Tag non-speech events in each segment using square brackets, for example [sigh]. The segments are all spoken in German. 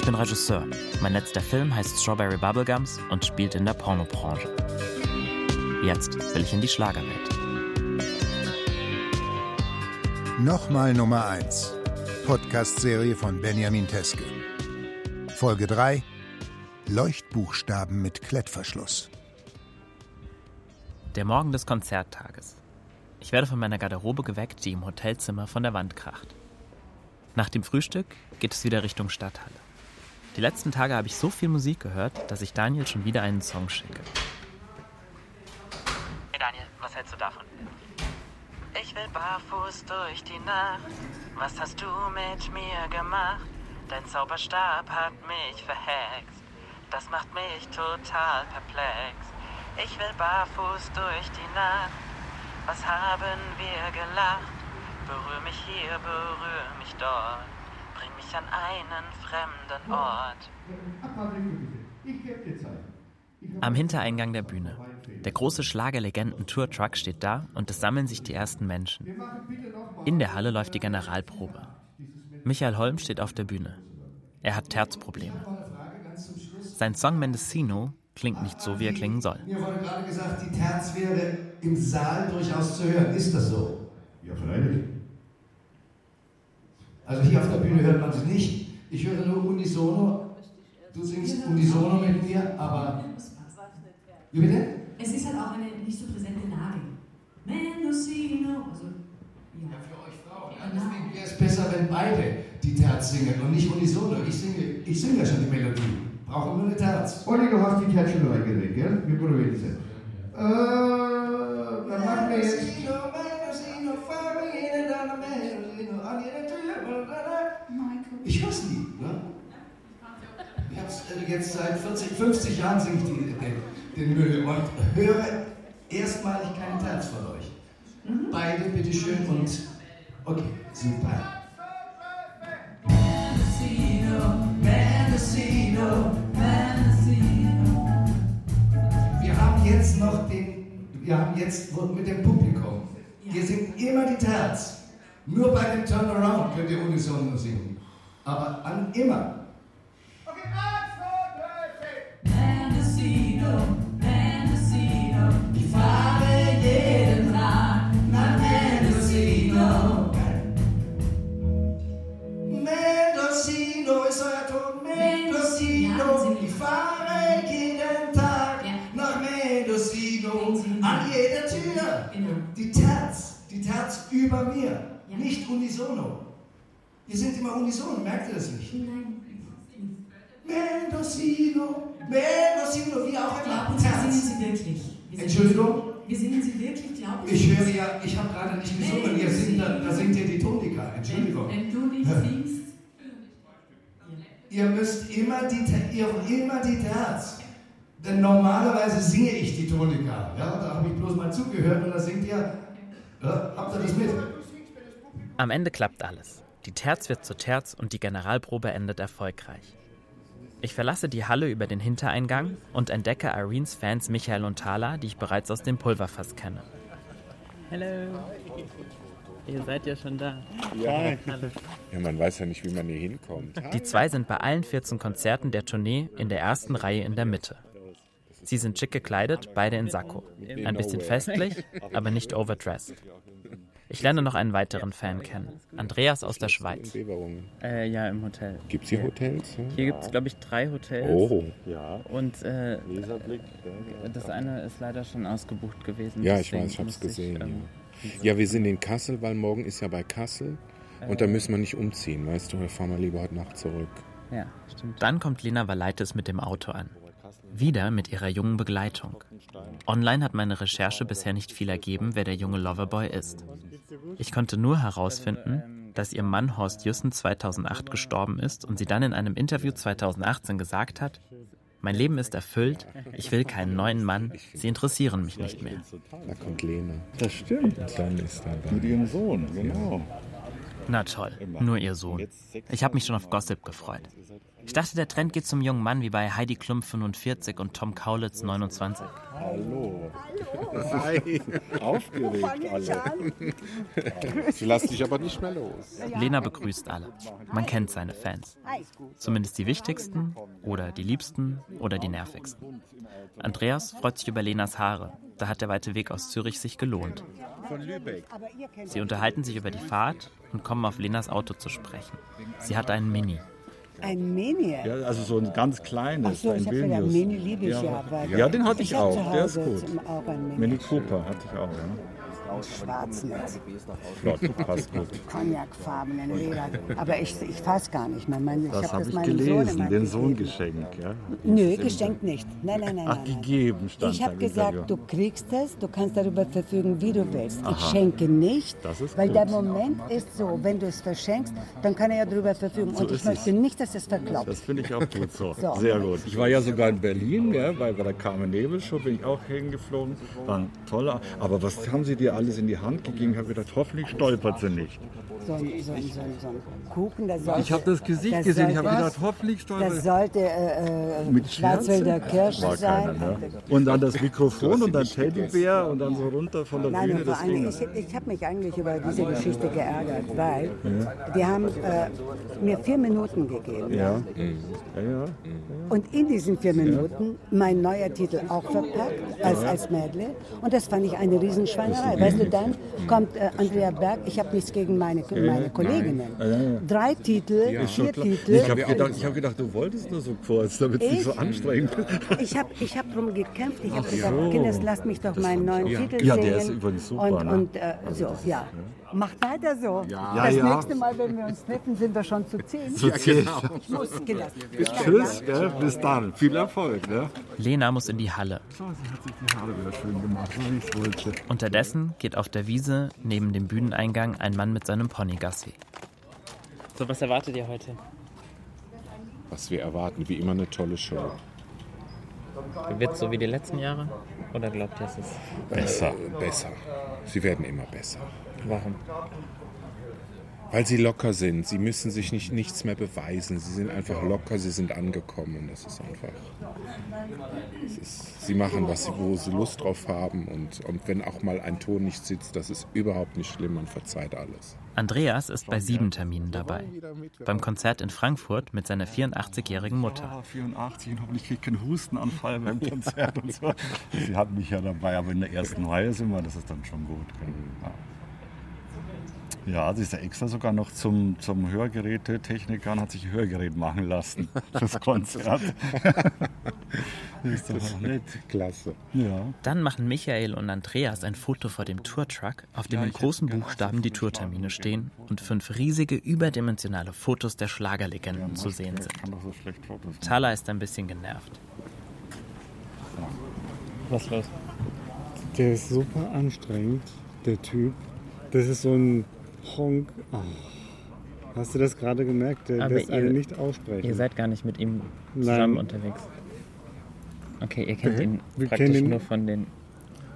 Ich bin Regisseur. Mein letzter Film heißt Strawberry Bubblegums und spielt in der Pornobranche. Jetzt will ich in die Schlagerwelt. Nochmal Nummer 1. Podcast-Serie von Benjamin Teske. Folge 3. Leuchtbuchstaben mit Klettverschluss. Der Morgen des Konzerttages. Ich werde von meiner Garderobe geweckt, die im Hotelzimmer von der Wand kracht. Nach dem Frühstück geht es wieder Richtung Stadthalle. Die letzten Tage habe ich so viel Musik gehört, dass ich Daniel schon wieder einen Song schicke. Hey Daniel, was hältst du davon? Ich will barfuß durch die Nacht. Was hast du mit mir gemacht? Dein Zauberstab hat mich verhext. Das macht mich total perplex. Ich will barfuß durch die Nacht. Was haben wir gelacht? Berühr mich hier, berühr mich dort. Bring mich an einen fremden Ort. Am Hintereingang der Bühne. Der große Schlagerlegenden-Tour-Truck steht da und es sammeln sich die ersten Menschen. In der Halle läuft die Generalprobe. Michael Holm steht auf der Bühne. Er hat Terzprobleme. Sein Song Mendocino klingt nicht so, wie er klingen soll. Mir wurde gerade gesagt, die Terz wäre im Saal durchaus zu hören. Ist das so? Ja, freilich. Also hier auf der Bühne hört man sie nicht. Ich höre nur unisono. Du singst unisono mit mir, aber. Wie bitte? Es ist halt auch eine nicht so präsente Lage. Mendocino. Also, ja. Ja, für euch Frauen. Ja, deswegen wäre es besser, wenn beide die Terz singen und nicht unisono. Ich singe, ich singe ja schon die Melodie. Brauche nur eine Terz. Olli, du hast die Terz schon reingedreht, gell? Wir probieren es. Äh, dann machen wir jetzt. Ich hör's nie. Ne? Ich hab's äh, jetzt seit 40, 50 Jahren singe ich die, den, den Müll und höre erstmalig keinen Terz von euch. Beide bitteschön und okay, super. Wir haben jetzt noch den, wir haben jetzt mit dem Publikum. Ihr singt immer die Terz. Nur bei dem Turnaround könnt ihr unisono singen. Aber an immer. Ich fahre jeden Tag nach Mendocino. Mendocino ist euer Ton. Mendocino. Ich fahre jeden Tag nach Mendocino. An jeder Tür. Genau. Die Terz. Die Terz über mir. Nicht unisono. Wir sind immer unisono, merkt ihr das nicht? Nein. Mendocino. Mendocino, wie auch immer. Sie, singen. Sie wirklich? Wir Entschuldigung? Wir singen Sie wirklich, glauben Sie? Ich höre ja, ich habe gerade nicht gesungen, ihr singt, da, da singt ihr die Tonika. Entschuldigung. Wenn, wenn du nicht singst, Ihr müsst immer die, ihr, immer die Terz. Denn normalerweise singe ich die Tonika. Ja, da habe ich bloß mal zugehört und da singt ihr. Ja, habt ihr das mit? Am Ende klappt alles. Die Terz wird zur Terz und die Generalprobe endet erfolgreich. Ich verlasse die Halle über den Hintereingang und entdecke Irenes Fans Michael und Thala, die ich bereits aus dem Pulverfass kenne. Hallo. Ihr seid ja schon da. Ja. ja, man weiß ja nicht, wie man hier hinkommt. Die zwei sind bei allen 14 Konzerten der Tournee in der ersten Reihe in der Mitte. Sie sind schick gekleidet, beide in Sakko. Ein bisschen festlich, [laughs] aber nicht overdressed. Ich lerne noch einen weiteren Fan kennen. Andreas aus der Schweiz. Äh, ja, im Hotel. Gibt es hier Hotels? Ja? Hier gibt es, glaube ich, drei Hotels. Oh, Und äh, das eine ist leider schon ausgebucht gewesen. ja, ich weiß, ich habe es musste ich, gesehen. ähm, ja. ja, wir sind in Kassel, weil morgen ist ja bei Kassel. Und da müssen wir nicht umziehen, weißt du, wir fahren wir lieber heute Nacht zurück. Ja, stimmt. Dann kommt Lena Valaitis mit dem Auto an. Wieder mit ihrer jungen Begleitung. Online hat meine Recherche bisher nicht viel ergeben, wer der junge Loverboy ist. Ich konnte nur herausfinden, dass ihr Mann Horst Jussen 2008 gestorben ist und sie dann in einem Interview 2018 gesagt hat, mein Leben ist erfüllt, ich will keinen neuen Mann, sie interessieren mich nicht mehr. Da kommt Lena. Das stimmt. Und dann ist er Mit da. ihrem Sohn, genau. Na toll, nur ihr Sohn. Ich habe mich schon auf Gossip gefreut. Ich dachte, der Trend geht zum jungen Mann wie bei Heidi Klum 45 und Tom Kaulitz 29. Hallo. Hi. Aufgeregt alle. Sie lassen dich aber nicht mehr los. Lena begrüßt alle. Man kennt seine Fans. Zumindest die wichtigsten oder die liebsten oder die nervigsten. Andreas freut sich über Lenas Haare. Da hat der weite Weg aus Zürich sich gelohnt. Von Lübeck. Sie unterhalten sich über die Fahrt und kommen auf Lenas Auto zu sprechen. Sie hat einen Mini. Ein Mini? Ja, also so ein ganz kleines, Ach so, ein Vilnius. Mini liebe ich ja. ja, ja, den hatte ich, Ich auch. zu Der ist gut. auch. Mini Cooper hatte ich auch, ja. Schwarzen, Flott, passt gut. [laughs] cognacfarbenen Leder. Aber ich, ich fasse gar nicht mehr. Mein, ich Das hab habe ich meinem Sohn gelesen, immer den Sohn geschenkt. Ja. Nö, geschenkt nicht. Nein, nein, nein. Ach, nein, nein. gegeben stand Ich habe gesagt, du kriegst es, du kannst darüber verfügen, wie du willst. Ich Aha. schenke nicht, Das ist weil gut. der Moment ist so, wenn du es verschenkst, dann kann er ja darüber verfügen. So Und ich möchte es. nicht, dass es verkloppt. Das finde ich auch gut so. So. Sehr gut. Ich war ja sogar in Berlin, ja, bei, bei der Carmen Nebel Show bin ich auch hingeflogen. War ein toller. Aber was haben sie dir alles in die Hand gegeben? Ich habe gedacht, hoffentlich stolpert sie nicht. So ein, so ein, so ein, so ein Kuchen, der sollte... Ich habe das Gesicht das gesehen. Ich habe gedacht, hoffentlich stolpert Das sollte äh, äh, Mit Schwarzwälder? Kirsche sein. keiner, ne? Und dann das Mikrofon und dann Teddybär und dann so runter von der Nein, Bühne. Das allem, Ding. ich, ich habe mich eigentlich über diese Geschichte geärgert, weil die haben äh, mir vier Minuten gegeben. Ja. Ja, ja. Und in diesen vier Minuten mein neuer Titel auch verpackt als, als Medley. Und das fand ich eine Riesenschweinerei. Weißt du, dann kommt äh, Andrea Berg, ich habe nichts gegen meine, meine Kolleginnen. Ja, ja, ja. Drei Titel, schon vier. Titel. Ich habe gedacht, ich hab gedacht, du wolltest nur so kurz, damit es nicht so anstrengend ist. Ich habe ich hab darum gekämpft. Ich habe gesagt, so. Kinders, lasst mich doch meinen neuen ja. Titel Ja, singen. der ist übrigens super, Und, ne? und äh, so, ja. Macht weiter so. Ja, das ja. nächste Mal, wenn wir uns treffen, sind wir schon zu zehn. Zu zehn. Ich muss, Kinders. Tschüss, gell? bis dann. Viel Erfolg. Ne? Lena muss in die Halle. So, sie hat sich die Haare wieder schön gemacht, so wie ich wollte. Unterdessen geht auf der Wiese neben dem Bühneneingang ein Mann mit seinem Pony Gassi. So, was erwartet ihr heute? Was wir erwarten, wie immer eine tolle Show. Wird so wie die letzten Jahre? Oder glaubt ihr, es ist Besser, besser. Sie werden immer besser. Warum? Weil sie locker sind. Sie müssen sich nicht nichts mehr beweisen. Sie sind einfach locker, sie sind angekommen. Und das ist einfach. Ist, sie machen, was sie, wo sie Lust drauf haben. Und, und wenn auch mal ein Ton nicht sitzt, das ist überhaupt nicht schlimm. Man verzeiht alles. Andreas ist bei sieben Terminen dabei. Beim Konzert in Frankfurt mit seiner 84-jährigen Mutter. Ah, 84 und hoffentlich kriege ich keinen Hustenanfall beim Konzert und so. [laughs] Sie hat mich ja dabei, aber in der ersten Reihe sind wir, das ist dann schon gut. Ja. Ja, sie ist ja extra sogar noch zum, zum Hörgerätetechniker und hat sich ein Hörgerät machen lassen [laughs] fürs Konzert. [laughs] ist doch nett. Klasse. Ja. Dann machen Michael und Andreas ein Foto vor dem Tourtruck, auf dem Ja, in großen Buchstaben die Tourtermine stehen und fünf riesige, überdimensionale Fotos der Schlagerlegenden zu sehen Ich sind. so. Thala ist ein bisschen genervt. Was ist los? Der ist super anstrengend, der Typ. Das ist so ein Honk. Ah. Hast du das gerade gemerkt? Der Aber lässt ihr- einen nicht aussprechen. Ihr seid gar nicht mit ihm Nein. zusammen unterwegs. Okay, ihr kennt Wir- ihn wir praktisch kennen ihn- nur von den.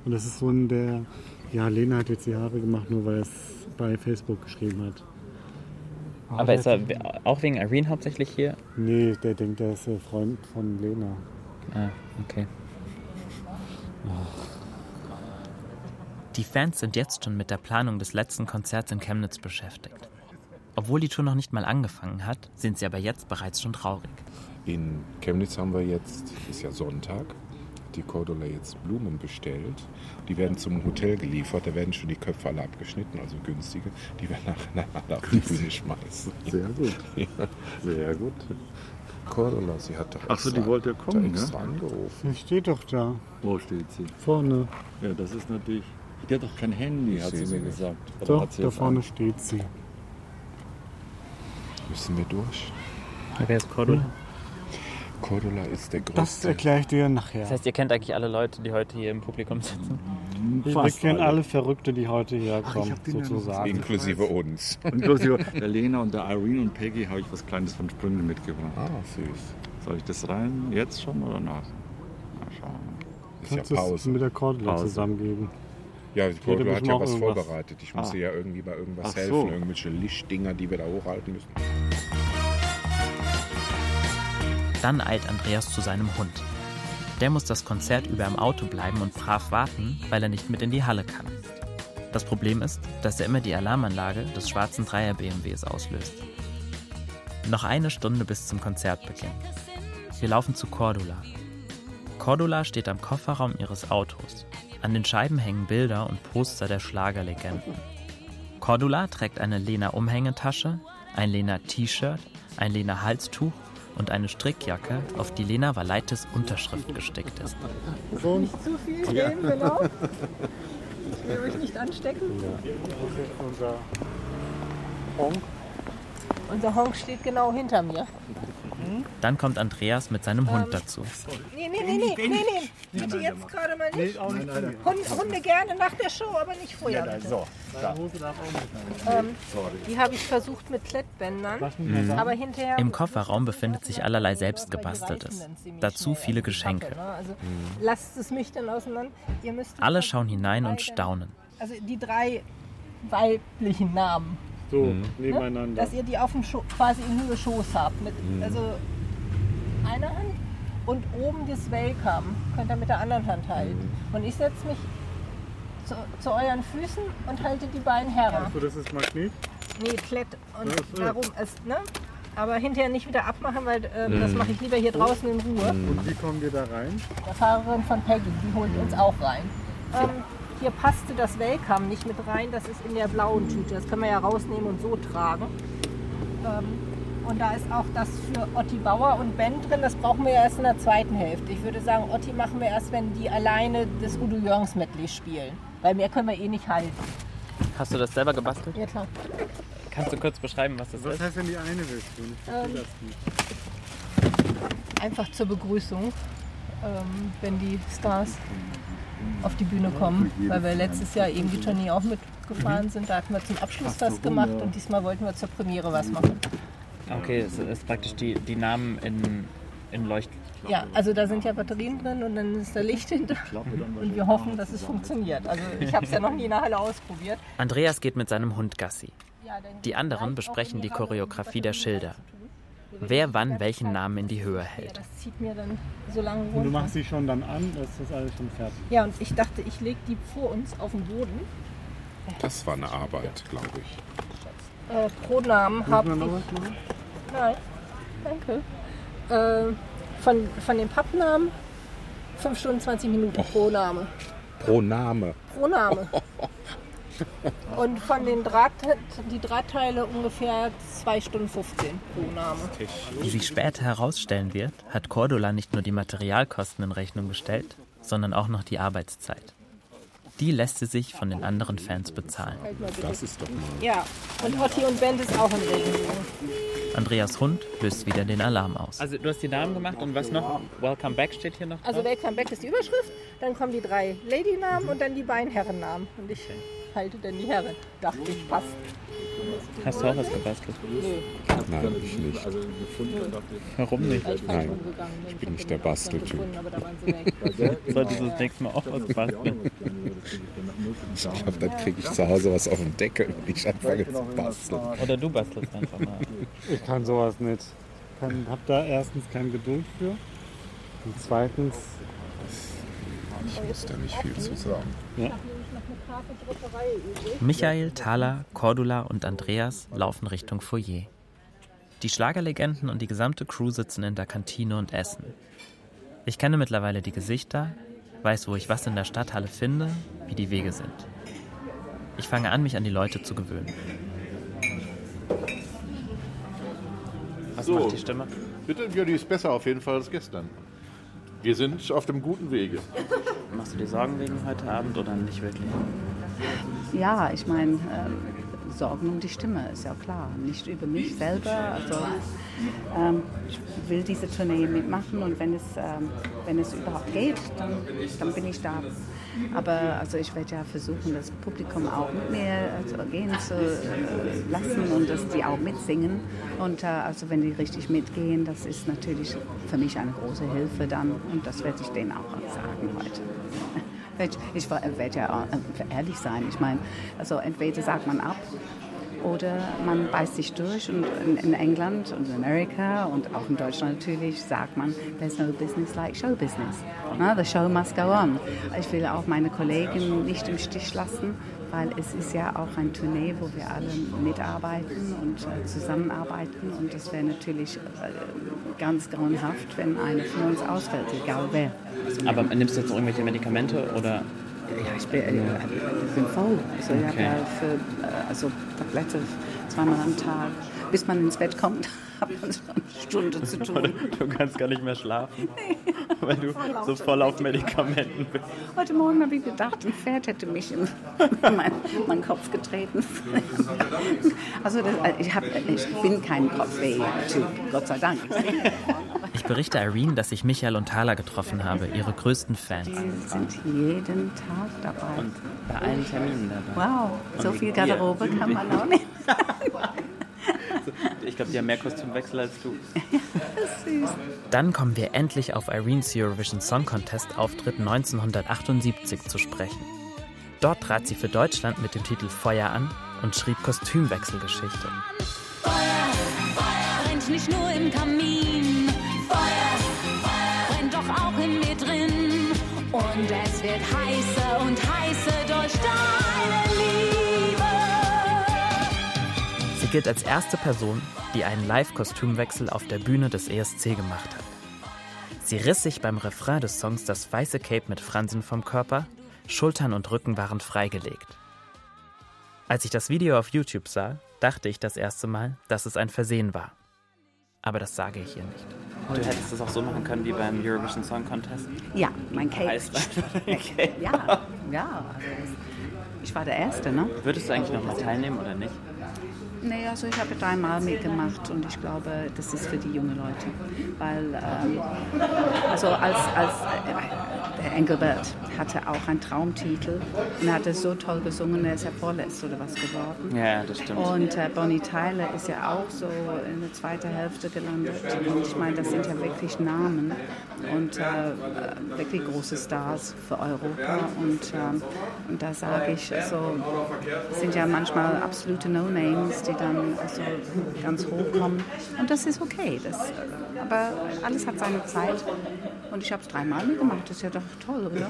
Und das ist so ein, der. Ja, Lena hat jetzt die Haare gemacht, nur weil er es bei Facebook geschrieben hat. Aber ist er auch wegen Irene hauptsächlich hier? Nee, der denkt, er ist der Freund von Lena. Ah, okay. Die Fans sind jetzt schon mit der Planung des letzten Konzerts in Chemnitz beschäftigt. Obwohl die Tour noch nicht mal angefangen hat, sind sie aber jetzt bereits schon traurig. In Chemnitz haben wir jetzt, ist ja Sonntag, hat die Cordula jetzt Blumen bestellt. Die werden zum Hotel geliefert, da werden schon die Köpfe alle abgeschnitten, also günstige. Die werden nachher alle auf die Bühne schmeißen. Sehr gut. Ja. Sehr gut. Cordula, sie hat doch Ach so, extra, die wollte kommen, hat extra ne? angerufen. Die steht doch da. Wo steht sie? Vorne. Ja, das ist natürlich. Die hat doch kein Handy, hat sehe sie sie mir nicht. gesagt. Oder Doch, hat sie da vorne an? steht sie. Müssen wir durch? Wer ist Cordula? Cordula ist der Das größte. erkläre ich dir nachher. Das heißt, ihr kennt eigentlich alle Leute, die heute hier im Publikum sitzen. wir kennen alle. alle Verrückte, die heute ja noch sozusagen. Inklusive uns. [laughs] Inklusive der Lena und der Irene und Peggy habe ich was Kleines von Sprünge mitgebracht. Ah, süß. Soll ich das rein? Jetzt schon oder nach? Mal schauen. Ist ja Kannst du es Pause. mit der Cordula zusammengeben? Ja, die Cordula hat ja auch was irgendwas. vorbereitet. Ich muss Ah. ja irgendwie bei irgendwas Ach helfen. so. Irgendwelche Lichtdinger, die wir da hochhalten müssen. Dann eilt Andreas zu seinem Hund. Der muss das Konzert über im Auto bleiben und brav warten, weil er nicht mit in die Halle kann. Das Problem ist, dass er immer die Alarmanlage des schwarzen Dreier BMWs auslöst. Noch eine Stunde bis zum Konzertbeginn. Wir laufen zu Cordula. Cordula steht am Kofferraum ihres Autos. An den Scheiben hängen Bilder und Poster der Schlagerlegenden. Cordula trägt eine Lena Umhängetasche, ein Lena T-Shirt, ein Lena Halstuch und eine Strickjacke, auf die Lena Valaitis Unterschrift gestickt ist. So. Nicht zu viel reden, genau. Ich will euch nicht anstecken. Ja. Das ist jetzt unser Honk. Unser Honk steht genau hinter mir. Dann kommt Andreas mit seinem Hund dazu. Nee, nee, nee, nee, nee, nee. Bitte jetzt gerade mal nicht. Hunde, Hunde gerne nach der Show, aber nicht vorher. bitte. So, da. Ähm, die habe ich versucht mit Klettbändern, Mhm. aber hinterher... Im Kofferraum befindet sich allerlei selbstgebasteltes. Dazu viele Geschenke. Ne? Also lasst es mich dann auseinander. Alle schauen hinein und staunen. also die drei weiblichen Namen. So, Mhm. Ne? nebeneinander. Dass ihr die auf dem Scho quasi in Höhe Schoß habt. Mit, Mhm. Also eine Hand und oben das Welcome könnt ihr mit der anderen Hand halten. Und ich setze mich zu, zu euren Füßen und halte die beiden Herren. So, das ist Magnet. Nee, Klett. Und so. darum ist, ne? Aber hinterher nicht wieder abmachen, weil ähm, das Mhm. mache ich lieber hier draußen in Ruhe. Und wie kommen wir da rein? Der Fahrerin von Peggy, die holt uns auch rein. Ähm, hier passte das Welcome nicht mit rein, das ist in der blauen Tüte. Das können wir ja rausnehmen und so tragen. Ähm, und da ist auch das für Otti Bauer und Ben drin. Das brauchen wir ja erst in der zweiten Hälfte. Ich würde sagen, Otti machen wir erst, wenn die alleine das Udo Jürgens Medley spielen. Weil mehr können wir eh nicht halten. Hast du das selber gebastelt? Ja klar. Kannst du kurz beschreiben, was das Was ist? heißt denn die eine Version? Ähm. Einfach zur Begrüßung, ähm, wenn die Stars auf die Bühne kommen. Weil wir letztes Jahr eben die Tournee auch mitgefahren sind. Da hatten wir zum Abschluss was gemacht und diesmal wollten wir zur Premiere was machen. Okay, es ist praktisch die, die Namen in, in Leucht. Ja, also da sind ja Batterien drin und dann ist da Licht hinter. Und wir hoffen, dass es funktioniert. Also ich habe es ja noch nie in der Halle ausprobiert. Andreas geht mit seinem Hund Gassi. Die anderen besprechen die Choreografie der Schilder. Wer wann welchen Namen in die Höhe hält. Das zieht mir dann so lange Und du runter. machst sie schon dann an, das ist alles schon fertig. Ja, und ich dachte, ich lege die vor uns auf den Boden. Das war eine Arbeit, glaube ich. Äh, pro Namen Muss habe ich. Nein, danke. Äh, von, von den Pappnamen 5 Stunden 20 Minuten pro Name. Pro Name. Pro Name. [laughs] [laughs] Und von den Draht, die Drahtteile ungefähr 2 Stunden 15 pro Name. Wie sich später herausstellen wird, hat Cordula nicht nur die Materialkosten in Rechnung gestellt, sondern auch noch die Arbeitszeit. Die lässt sie sich von den anderen Fans bezahlen. Das ist doch mal. Ja, und Otti und Band ist auch in Regenbogen. Andreas Hund löst wieder den Alarm aus. Also du hast die Namen gemacht und was noch? Welcome Back steht hier noch Also Welcome Back ist die Überschrift, dann kommen die drei Lady-Namen und dann die beiden Herrennamen. Und ich halte dann die Herren. Dachte ich, passt. Hast du auch was gebastelt? Nein, ich nicht. Warum nicht? Nein, ich bin nicht der Basteltyp. [laughs] Solltest du das nächste Mal auch was basteln? Ich glaube, dann kriege ich zu Hause was auf den Deckel, wenn ich anfange zu basteln. Oder du bastelst einfach mal. Ich kann sowas nicht. Ich kann, hab da erstens keine Geduld für. Und zweitens. Ich muss da nicht viel zu sagen. Ja. Michael, Thaler, Cordula und Andreas laufen Richtung Foyer. Die Schlagerlegenden und die gesamte Crew sitzen in der Kantine und essen. Ich kenne mittlerweile die Gesichter, weiß, wo ich was in der Stadthalle finde, wie die Wege sind. Ich fange an, mich an die Leute zu gewöhnen. Was So. macht die Stimme? Bitte, ja, die ist besser auf jeden Fall als gestern. Wir sind auf dem guten Wege. Machst du dir Sorgen wegen heute Abend oder nicht wirklich? Ja, ich meine, ähm, Sorgen um die Stimme ist ja klar. Nicht über mich selber. Also ähm, ich will diese Tournee mitmachen und wenn es, ähm, wenn es überhaupt geht, dann, dann bin ich da. Aber also ich werde ja versuchen, das Publikum auch mit mir also gehen zu äh, lassen und dass die auch mitsingen. Und äh, also wenn die richtig mitgehen, das ist natürlich für mich eine große Hilfe dann und das werde ich denen auch sagen heute. [laughs] Ich, ich werde ja äh, ehrlich sein. Ich meine, also entweder sagt man ab oder man beißt sich durch und in, England und in Amerika und auch in Deutschland natürlich sagt man, there's no business like show business. No, the show must go on. Ich will auch meine Kollegen nicht im Stich lassen, weil es ist ja auch ein Tournee, wo wir alle mitarbeiten und äh, zusammenarbeiten und das wäre natürlich äh, ganz grauenhaft, wenn einer von uns ausfällt, egal wer. Aber nimmst du jetzt irgendwelche Medikamente oder ja, ich bin, äh, ich bin faul. Also, ich habe ja für äh, also Tablette zweimal am Tag, bis man ins Bett kommt, [laughs] hat man so eine Stunde zu tun. Du kannst gar nicht mehr schlafen, [laughs] nee. weil du voll so voll auf Medikamenten bist. Heute Morgen habe ich gedacht, ein Pferd hätte mich in [laughs] meinen mein Kopf getreten. Also das, äh, ich, hab, ich bin kein Kopfweh-Typ, Gott sei Dank. Ich berichte Irene, dass ich Michael und Thala getroffen habe, ihre größten Fans. Die sind jeden Tag dabei. Und bei allen Terminen dabei. Wow, so viel Garderobe kann man auch nicht. [laughs] Ich glaube, die haben mehr Kostümwechsel als du. Süß. Dann kommen wir endlich auf Irenes Eurovision Song Contest Auftritt 1978 zu sprechen. Dort trat sie für Deutschland mit dem Titel Feuer an und schrieb Kostümwechselgeschichte. Feuer, Feuer brennt nicht nur im Kamin. Feuer, Feuer brennt doch auch in mir drin. Und es wird heißer und heißer durch deine Liebe. Sie gilt als erste Person, die einen Live-Kostümwechsel auf der Bühne des ESC gemacht hat. Sie riss sich beim Refrain des Songs das weiße Cape mit Fransen vom Körper, Schultern und Rücken waren freigelegt. Als ich das Video auf YouTube sah, dachte ich das erste Mal, dass es ein Versehen war. Aber das sage ich hier nicht. Du hättest es auch so machen können wie beim Eurovision Song Contest? Ja, mein [laughs] okay. Ja, ja. Ich war der Erste, ne? Würdest du eigentlich noch mal teilnehmen oder nicht? Nee, also ich habe dreimal mitgemacht und ich glaube, das ist für die jungen Leute. Weil, ähm, also als, als äh, der Engelbert hatte auch einen Traumtitel und er hatte so toll gesungen, er ist ja vorletzt oder was geworden. Ja, das stimmt. Und äh, Bonnie Tyler ist ja auch so in der zweiten Hälfte gelandet. Und ich meine, das sind ja wirklich Namen und äh, wirklich große Stars für Europa. Und, äh, und da sage ich, so sind ja manchmal absolute No-Names, die dann also ganz hoch kommen. Und das ist okay. Das, aber alles hat seine Zeit. Und ich habe es dreimal gemacht. Das ist ja doch toll, oder?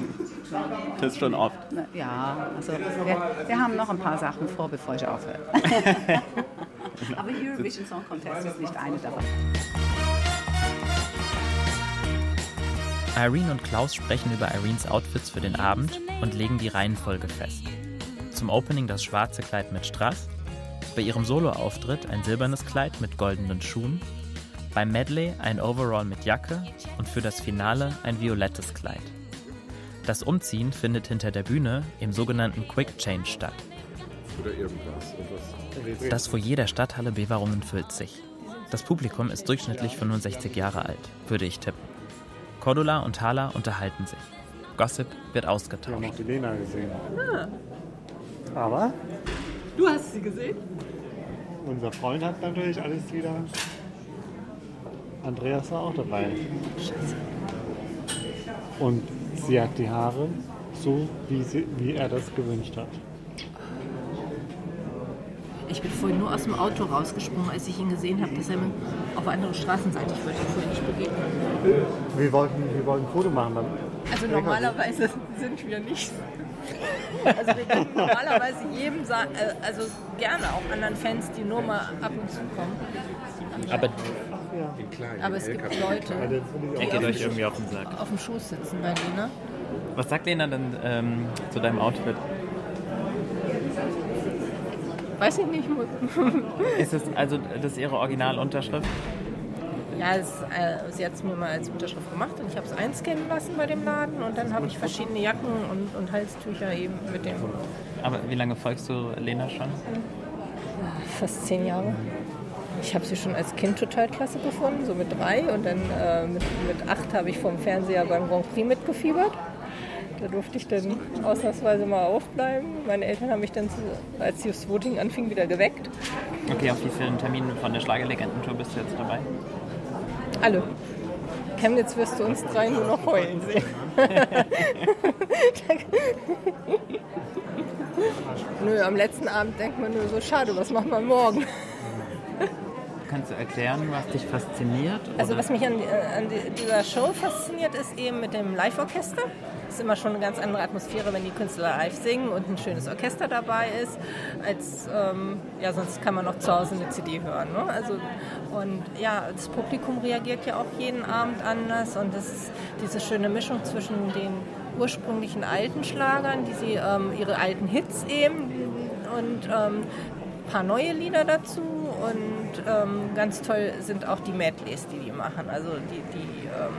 Das ist schon oft. Ja, also wir, wir haben noch ein paar Sachen vor, bevor ich aufhöre. [laughs] aber Eurovision Song Contest ist nicht eine davon. Irene und Klaus sprechen über Irenes Outfits für den Abend und legen die Reihenfolge fest. Zum Opening das schwarze Kleid mit Strass, bei ihrem Soloauftritt ein silbernes Kleid mit goldenen Schuhen, beim Medley ein Overall mit Jacke und für das Finale ein violettes Kleid. Das Umziehen findet hinter der Bühne im sogenannten Quick Change statt. Oder irgendwas. irgendwas. Das Foyer der Stadthalle Beverungen füllt sich. Das Publikum ist durchschnittlich 65 Jahre alt, würde ich tippen. Cordula und Thala unterhalten sich. Gossip wird Wir haben ausgetauscht. auch die Lena gesehen. Ah, Aber du hast sie gesehen? unser Freund hat natürlich alles wieder. Andreas war auch dabei. Scheiße. Und sie hat die Haare so, wie, sie, wie er das gewünscht hat. Ich bin vorhin nur aus dem Auto rausgesprungen, als ich ihn gesehen habe, dass er auf andere Straßenseite, ich wollte ihm vorher nicht begegnen. Wir wollten, wir wollten ein Foto machen. Dann Also normalerweise sind wir nicht. Also wir geben normalerweise jedem, äh, also gerne auch anderen Fans, die nur mal ab und zu kommen. Aber Aber es gibt Leute, ihr die auf euch dem, irgendwie auf den Sack. auf dem Schoß sitzen bei Lena. Was sagt Lena denn ähm, zu deinem Outfit? Weiß ich nicht. [laughs] Ist es also das ist ihre Originalunterschrift? Ja, es, äh, sie hat es mir mal als Unterschrift gemacht und ich habe es einscannen lassen bei dem Laden und dann habe ich verschiedene Jacken und, und Halstücher eben mit dem Aber wie lange folgst du Lena schon? fast zehn Jahre. Ich habe sie schon als Kind total klasse gefunden, so mit drei und dann äh, mit, mit acht habe ich vom Fernseher beim Grand Prix mitgefiebert. Da durfte ich dann ausnahmsweise mal aufbleiben. Meine Eltern haben mich dann, als das Voting anfing, wieder geweckt. Okay, auf wie vielen Terminen von der Schlagerlegendentour bist du jetzt dabei? Alle. Chemnitz wirst du uns drei nur noch heulen sehen. [laughs] [laughs] Nö, am letzten Abend denkt man nur so, schade, was machen wir morgen? Kannst du erklären, was dich fasziniert? Also oder? was mich an, an die- dieser Show fasziniert, ist eben mit dem Live-Orchester. Es ist immer schon eine ganz andere Atmosphäre, wenn die Künstler live singen und ein schönes Orchester dabei ist, als ähm, ja sonst kann man auch zu Hause eine CD hören. Ne? Also und ja, das Publikum reagiert ja auch jeden Abend anders und das ist diese schöne Mischung zwischen den ursprünglichen alten Schlagern, die sie ähm, ihre alten Hits eben und ähm, ein paar neue Lieder dazu und ähm, ganz toll sind auch die Medleys, die die machen. Also die, die ähm,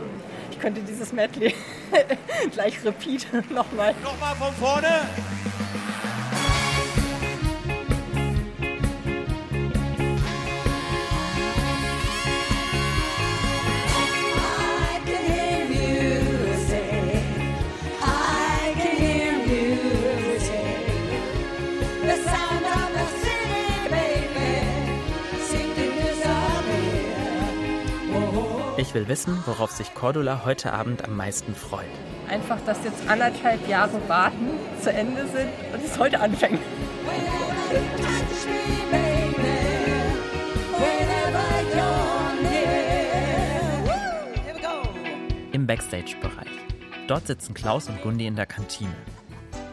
ich könnte dieses Medley [laughs] gleich repeat [laughs] nochmal. Nochmal von vorne. Will wissen, worauf sich Cordula heute Abend am meisten freut. Einfach, dass jetzt anderthalb Jahre warten zu Ende sind und es heute anfängt. Im Backstage-Bereich. Dort sitzen Klaus und Gundi in der Kantine.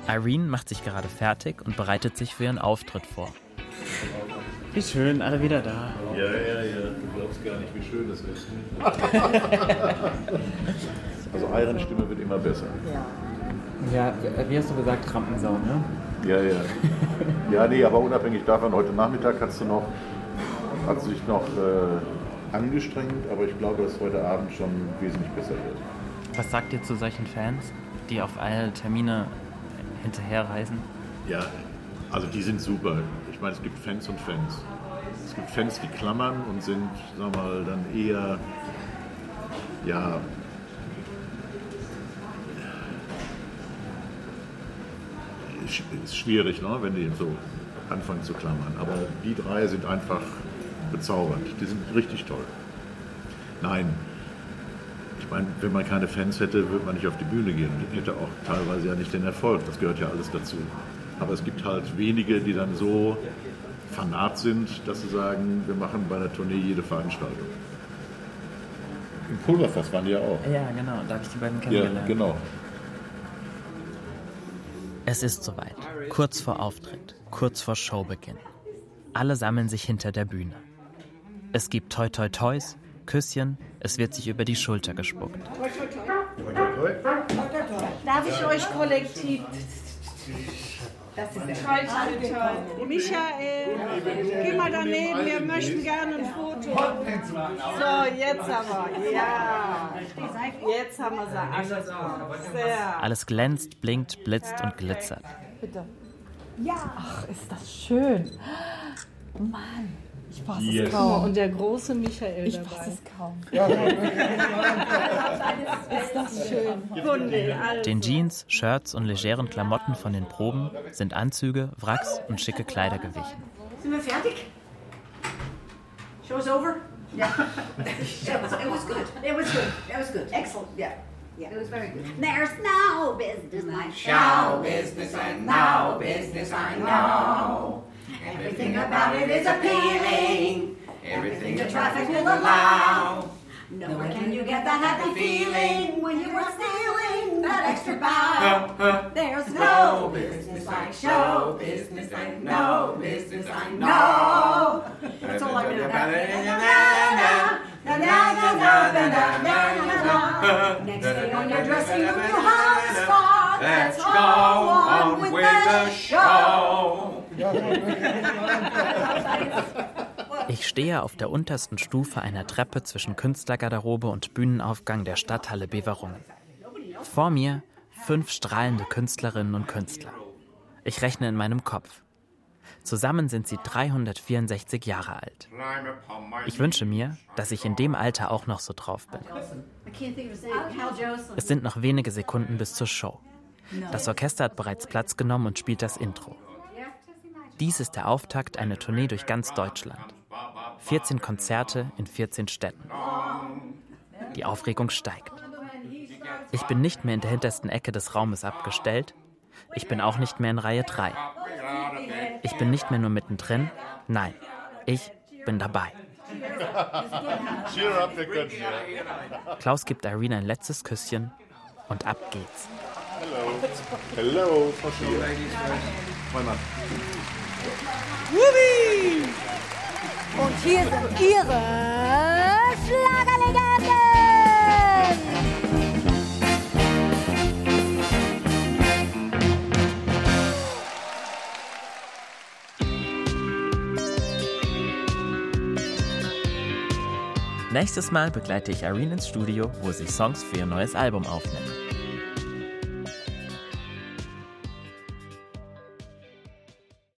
Irene macht sich gerade fertig und bereitet sich für ihren Auftritt vor. Wie schön, alle wieder da. Ja, ja, ja. Du glaubst gar nicht, wie schön das ist. [laughs] also Iron Stimme wird immer besser. Ja, wie hast du gesagt, Rampensau, ne? Ja, ja. Ja, nee, aber unabhängig davon, heute Nachmittag hast du noch, hat sich noch äh, angestrengt, aber ich glaube, dass heute Abend schon wesentlich besser wird. Was sagt ihr zu solchen Fans, die auf alle Termine hinterherreisen? Ja, also die sind super. Ich meine, es gibt Fans und Fans. Es gibt Fans, die klammern und sind, sag mal, dann eher, ja, ist schwierig, ne, wenn die so anfangen zu klammern. Aber die drei sind einfach bezaubernd. Die sind richtig toll. Nein, ich meine, wenn man keine Fans hätte, würde man nicht auf die Bühne gehen. Und hätte auch teilweise ja nicht den Erfolg. Das gehört ja alles dazu. Aber es gibt halt wenige, die dann so fanat sind, dass sie sagen, wir machen bei der Tournee jede Veranstaltung. Im Pulverfass waren die ja auch. Ja, genau, da habe ich die beiden Ja, kennengelernt. genau. Es ist soweit. Kurz vor Auftritt, kurz vor Showbeginn. Alle sammeln sich hinter der Bühne. Es gibt Toi Toi Toys, Küsschen, es wird sich über die Schulter gespuckt. Darf ich euch kollektiv. Das ist toll, toll, toll. Michael, geh mal daneben, wir möchten gerne ein Foto. So, jetzt aber, ja. Jetzt haben wir sie alles. Sehr. Alles glänzt, blinkt, blitzt und glitzert. Bitte. Ja. Ach, ist das schön. Mann, ich fasse Yes. es kaum. Und der große Michael Ich fasse es kaum. [laughs] Ja. ist das schön. Hunde, alles. Den Jeans, Shirts und legeren Klamotten von den Proben sind Anzüge, Wracks und schicke Kleider gewichen. Sind wir fertig? Show's over? Yeah. it, was, it was good. It was good. It was good. Excellent. Yeah. Yeah. It was very good. There's no business like Show business, I know. Business, I know. Everything about it is appealing. Everything the traffic will allow. Nowhere no can you get that happy feeling when you were stealing that extra bow. Uh, There's no business like show business. I know business. I know. That's all I know. Next thing on your dressing room, you have a spot. Let's go on with the show. Ich stehe auf der untersten Stufe einer Treppe zwischen Künstlergarderobe und Bühnenaufgang der Stadthalle Beverungen. Vor mir fünf strahlende Künstlerinnen und Künstler. Ich rechne in meinem Kopf. Zusammen sind sie 364 Jahre alt. Ich wünsche mir, dass ich in dem Alter auch noch so drauf bin. Es sind noch wenige Sekunden bis zur Show. Das Orchester hat bereits Platz genommen und spielt das Intro. Dies ist der Auftakt einer Tournee durch ganz Deutschland. 14 Konzerte in 14 Städten. Die Aufregung steigt. Ich bin nicht mehr in der hintersten Ecke des Raumes abgestellt, ich bin auch nicht mehr in Reihe 3. Ich bin nicht mehr nur mittendrin, nein, ich bin dabei. Klaus gibt Irene ein letztes Küsschen und ab geht's. Hello. Hello, Frau Schier. Wubi! Und hier sind Ihre Schlagerlegenden! Nächstes Mal begleite ich Irene ins Studio, wo sie Songs für ihr neues Album aufnimmt.